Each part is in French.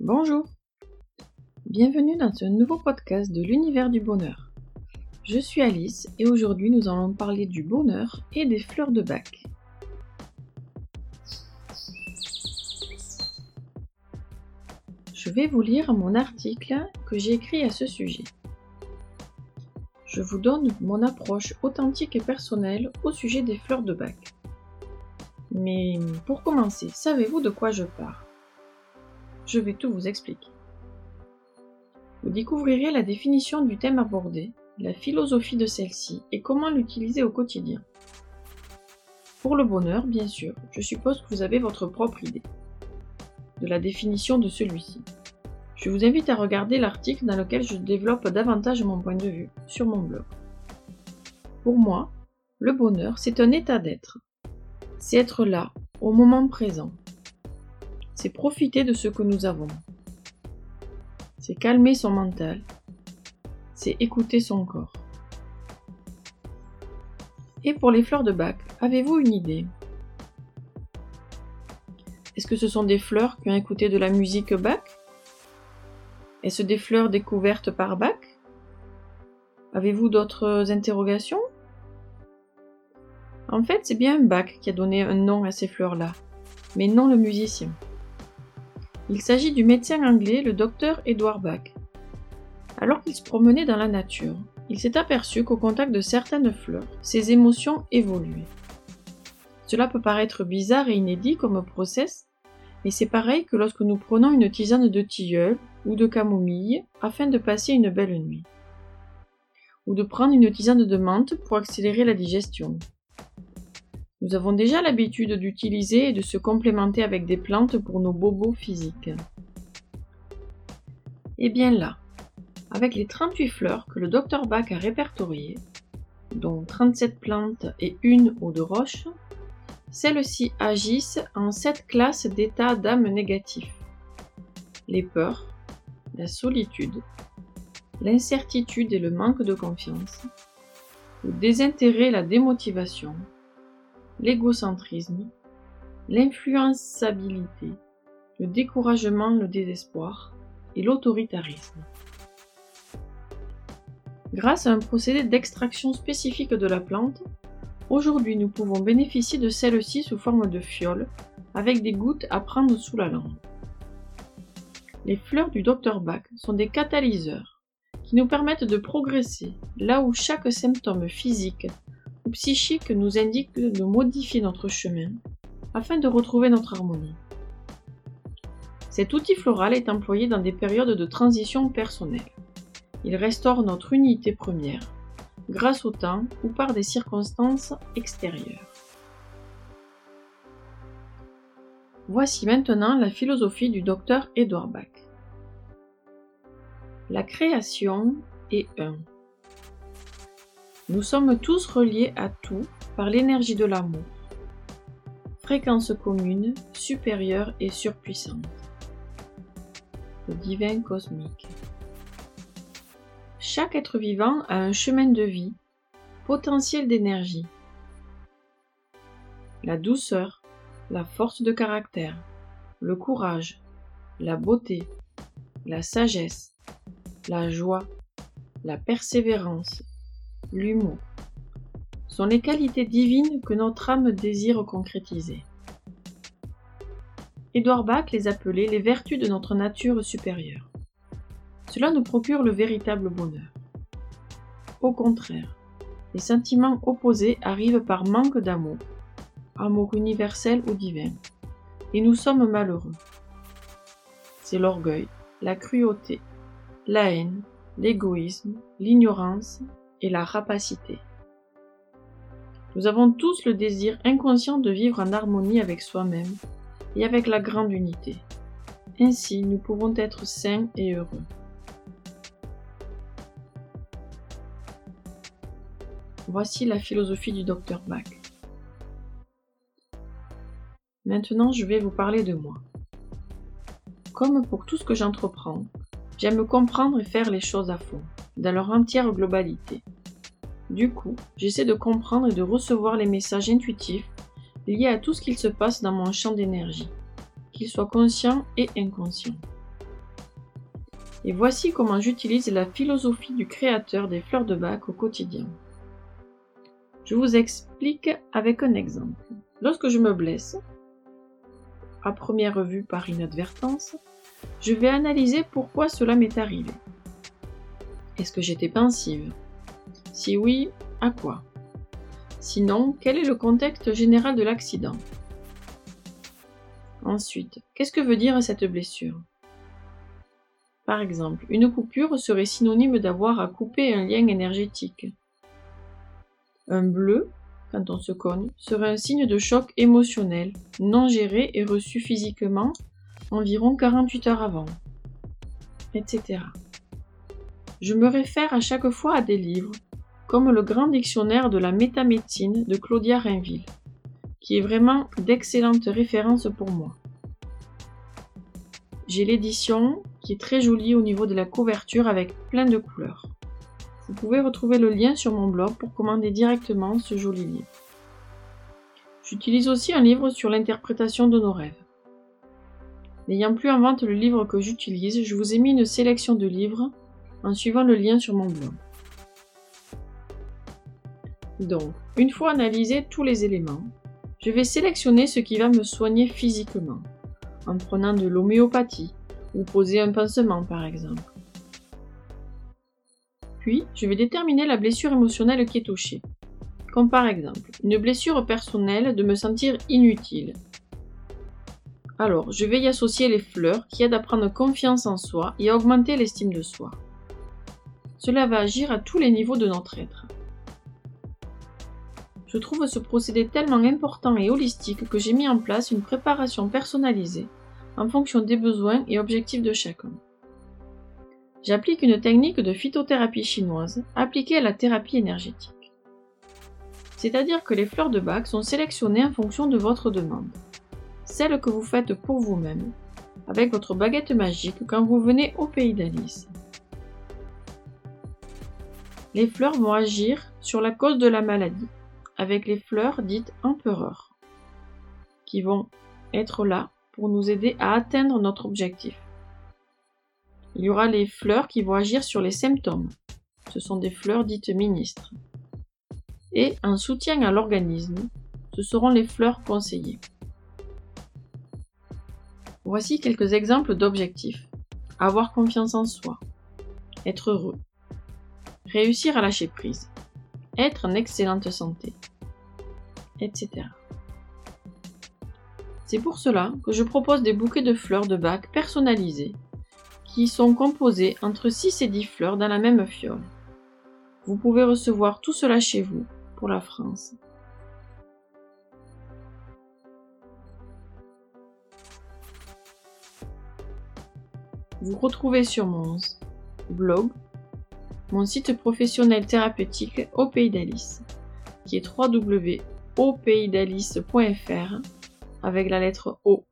Bonjour Bienvenue dans ce nouveau podcast de l'univers du bonheur. Je suis Alice et aujourd'hui nous allons parler du bonheur et des fleurs de bac. Je vais vous lire mon article que j'ai écrit à ce sujet. Je vous donne mon approche authentique et personnelle au sujet des fleurs de bac. Mais pour commencer, savez-vous de quoi je parle? Je vais tout vous expliquer. Vous découvrirez la définition du thème abordé, la philosophie de celle-ci et comment l'utiliser au quotidien. Pour le bonheur, bien sûr, je suppose que vous avez votre propre idée de la définition de celui-ci. Je vous invite à regarder l'article dans lequel je développe davantage mon point de vue sur mon blog. Pour moi, le bonheur, c'est un état d'être. C'est être là, au moment présent. C'est profiter de ce que nous avons. C'est calmer son mental. C'est écouter son corps. Et pour les fleurs de bac, avez-vous une idée? Est-ce que ce sont des fleurs qui ont écouté de la musique Bach Est-ce des fleurs découvertes par Bach Avez-vous d'autres interrogations? En fait, c'est bien Bach qui a donné un nom à ces fleurs-là, mais non le musicien. Il s'agit du médecin anglais, le docteur Edward Bach. Alors qu'il se promenait dans la nature, il s'est aperçu qu'au contact de certaines fleurs, ses émotions évoluaient. Cela peut paraître bizarre et inédit comme process, mais c'est pareil que lorsque nous prenons une tisane de tilleul ou de camomille afin de passer une belle nuit. Ou de prendre une tisane de menthe pour accélérer la digestion. Nous avons déjà l'habitude d'utiliser et de se complémenter avec des plantes pour nos bobos physiques. Et bien là, avec les 38 fleurs que le docteur Bach a répertoriées, dont 37 plantes et une eau de roche, celles-ci agissent en sept classes d'états d'âme négatifs. Les peurs, la solitude, l'incertitude et le manque de confiance, le désintérêt et la démotivation, l'égocentrisme, l'influençabilité, le découragement, le désespoir et l'autoritarisme. Grâce à un procédé d'extraction spécifique de la plante, Aujourd'hui, nous pouvons bénéficier de celle-ci sous forme de fiole, avec des gouttes à prendre sous la langue. Les fleurs du Dr Bach sont des catalyseurs qui nous permettent de progresser là où chaque symptôme physique psychique nous indique de modifier notre chemin afin de retrouver notre harmonie. Cet outil floral est employé dans des périodes de transition personnelle. Il restaure notre unité première grâce au temps ou par des circonstances extérieures. Voici maintenant la philosophie du docteur Edward Bach. La création est un. Nous sommes tous reliés à tout par l'énergie de l'amour. Fréquence commune, supérieure et surpuissante. Le divin cosmique. Chaque être vivant a un chemin de vie, potentiel d'énergie. La douceur, la force de caractère, le courage, la beauté, la sagesse, la joie, la persévérance, l'humour sont les qualités divines que notre âme désire concrétiser. Édouard Bach les appelait les vertus de notre nature supérieure. Cela nous procure le véritable bonheur. Au contraire, les sentiments opposés arrivent par manque d'amour, amour universel ou divin, et nous sommes malheureux. C'est l'orgueil, la cruauté, la haine, l'égoïsme, l'ignorance et la rapacité. Nous avons tous le désir inconscient de vivre en harmonie avec soi-même et avec la grande unité. Ainsi, nous pouvons être sains et heureux. Voici la philosophie du docteur Bach. Maintenant, je vais vous parler de moi. Comme pour tout ce que j'entreprends, j'aime comprendre et faire les choses à fond, dans leur entière globalité. Du coup, j'essaie de comprendre et de recevoir les messages intuitifs liés à tout ce qu'il se passe dans mon champ d'énergie, qu'ils soient conscients et inconscients. Et voici comment j'utilise la philosophie du créateur des fleurs de bac au quotidien. Je vous explique avec un exemple. Lorsque je me blesse, à première vue par inadvertance, je vais analyser pourquoi cela m'est arrivé. Est-ce que j'étais pensive? Si oui, à quoi? Sinon, quel est le contexte général de l'accident? Ensuite, qu'est-ce que veut dire cette blessure? Par exemple, une coupure serait synonyme d'avoir à couper un lien énergétique. Un bleu, quand on se cogne, serait un signe de choc émotionnel, non géré et reçu physiquement environ 48 heures avant, etc. Je me réfère à chaque fois à des livres, comme le grand dictionnaire de la métamédecine de Claudia Rainville, qui est vraiment d'excellentes références pour moi. J'ai l'édition qui est très jolie au niveau de la couverture avec plein de couleurs. Vous pouvez retrouver le lien sur mon blog pour commander directement ce joli livre. J'utilise aussi un livre sur l'interprétation de nos rêves. N'ayant plus en vente le livre que j'utilise, je vous ai mis une sélection de livres en suivant le lien sur mon blog. Donc, une fois analysé tous les éléments, je vais sélectionner ce qui va me soigner physiquement, en prenant de l'homéopathie ou poser un pansement par exemple. Puis, je vais déterminer la blessure émotionnelle qui est touchée, comme par exemple une blessure personnelle de me sentir inutile, alors, je vais y associer les fleurs qui aident à prendre confiance en soi et à augmenter l'estime de soi. Cela va agir à tous les niveaux de notre être. Je trouve ce procédé tellement important et holistique que j'ai mis en place une préparation personnalisée en fonction des besoins et objectifs de chacun. J'applique une technique de phytothérapie chinoise appliquée à la thérapie énergétique. C'est-à-dire que les fleurs de bac sont sélectionnées en fonction de votre demande celle que vous faites pour vous-même, avec votre baguette magique quand vous venez au pays d'Alice. Les fleurs vont agir sur la cause de la maladie, avec les fleurs dites empereurs, qui vont être là pour nous aider à atteindre notre objectif. Il y aura les fleurs qui vont agir sur les symptômes. Ce sont des fleurs dites ministres. Et en soutien à l'organisme, ce seront les fleurs conseillées. Voici quelques exemples d'objectifs. Avoir confiance en soi. Être heureux. Réussir à lâcher prise. Être en excellente santé. Etc. C'est pour cela que je propose des bouquets de fleurs de bac personnalisés qui sont composés entre 6 et 10 fleurs dans la même fiole. Vous pouvez recevoir tout cela chez vous pour la France. vous retrouvez sur mon blog mon site professionnel thérapeutique au Pays d'Alice, qui est www.aupaysdalice.fr avec la lettre O.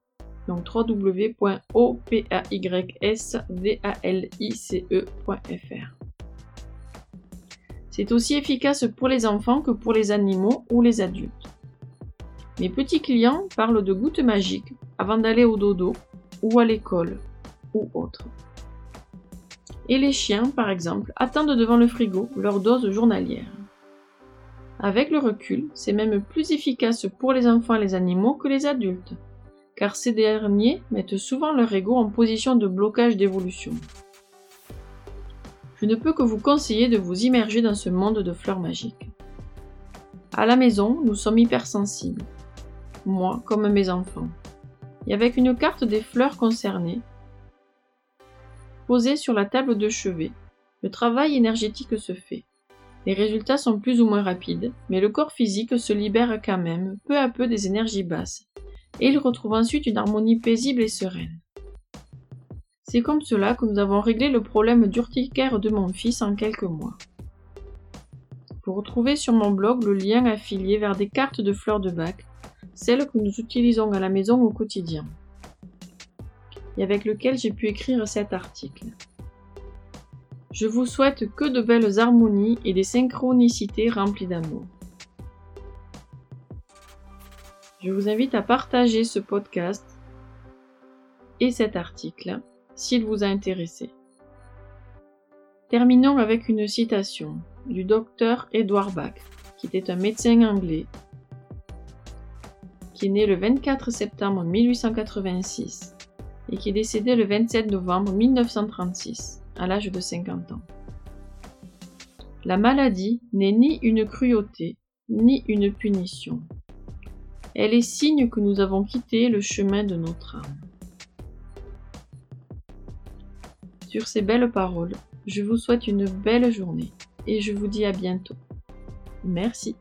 Donc www.opaysdalice.fr. C'est aussi efficace pour les enfants que pour les animaux ou les adultes. Mes petits clients parlent de gouttes magiques avant d'aller au dodo ou à l'école autres. Et les chiens, par exemple, attendent devant le frigo leur dose journalière. Avec le recul, c'est même plus efficace pour les enfants et les animaux que les adultes, car ces derniers mettent souvent leur ego en position de blocage d'évolution. Je ne peux que vous conseiller de vous immerger dans ce monde de fleurs magiques. À la maison, nous sommes hypersensibles, moi comme mes enfants. Et avec une carte des fleurs concernées, Posé sur la table de chevet, le travail énergétique se fait. Les résultats sont plus ou moins rapides, mais le corps physique se libère quand même, peu à peu des énergies basses, et il retrouve ensuite une harmonie paisible et sereine. C'est comme cela que nous avons réglé le problème d'urticaire de mon fils en quelques mois. Vous retrouvez sur mon blog le lien affilié vers des cartes de fleurs de bac, celles que nous utilisons à la maison au quotidien et avec lequel j'ai pu écrire cet article. Je vous souhaite que de belles harmonies et des synchronicités remplies d'amour. Je vous invite à partager ce podcast et cet article s'il vous a intéressé. Terminons avec une citation du docteur Edward Bach, qui était un médecin anglais, qui est né le 24 septembre 1886 et qui est décédé le 27 novembre 1936, à l'âge de 50 ans. La maladie n'est ni une cruauté, ni une punition. Elle est signe que nous avons quitté le chemin de notre âme. Sur ces belles paroles, je vous souhaite une belle journée et je vous dis à bientôt. Merci.